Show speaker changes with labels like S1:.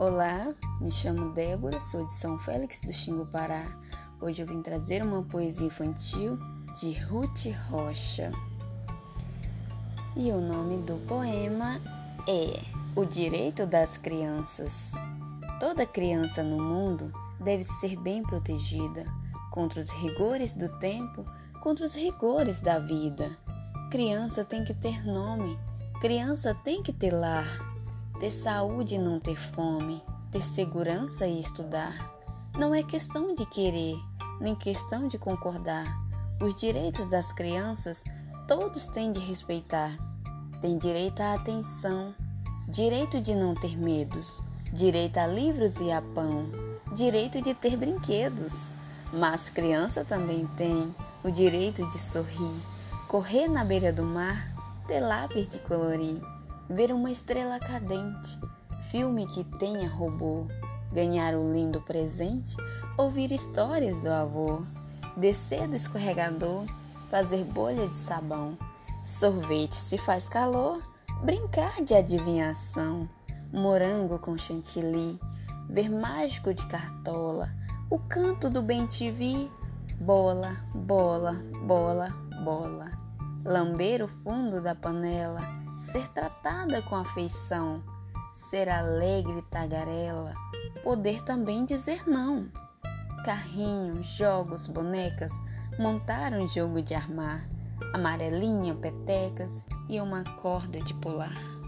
S1: Olá, me chamo Débora, sou de São Félix do Xingu, Pará. Hoje eu vim trazer uma poesia infantil de Ruth Rocha. E o nome do poema é O Direito das Crianças. Toda criança no mundo deve ser bem protegida contra os rigores do tempo, contra os rigores da vida. Criança tem que ter nome, criança tem que ter lar ter saúde e não ter fome, ter segurança e estudar. Não é questão de querer, nem questão de concordar. Os direitos das crianças todos têm de respeitar. Tem direito à atenção, direito de não ter medos, direito a livros e a pão, direito de ter brinquedos. Mas criança também tem o direito de sorrir, correr na beira do mar, ter lápis de colorir ver uma estrela cadente, filme que tenha robô, ganhar um lindo presente, ouvir histórias do avô, descer do escorregador, fazer bolha de sabão, sorvete se faz calor, brincar de adivinhação, morango com chantilly, ver mágico de cartola, o canto do bem TV, bola, bola, bola, bola, lamber o fundo da panela ser tratada com afeição, ser alegre e tagarela, poder também dizer não. Carrinhos, jogos, bonecas, montar um jogo de armar, amarelinha, petecas e uma corda de pular.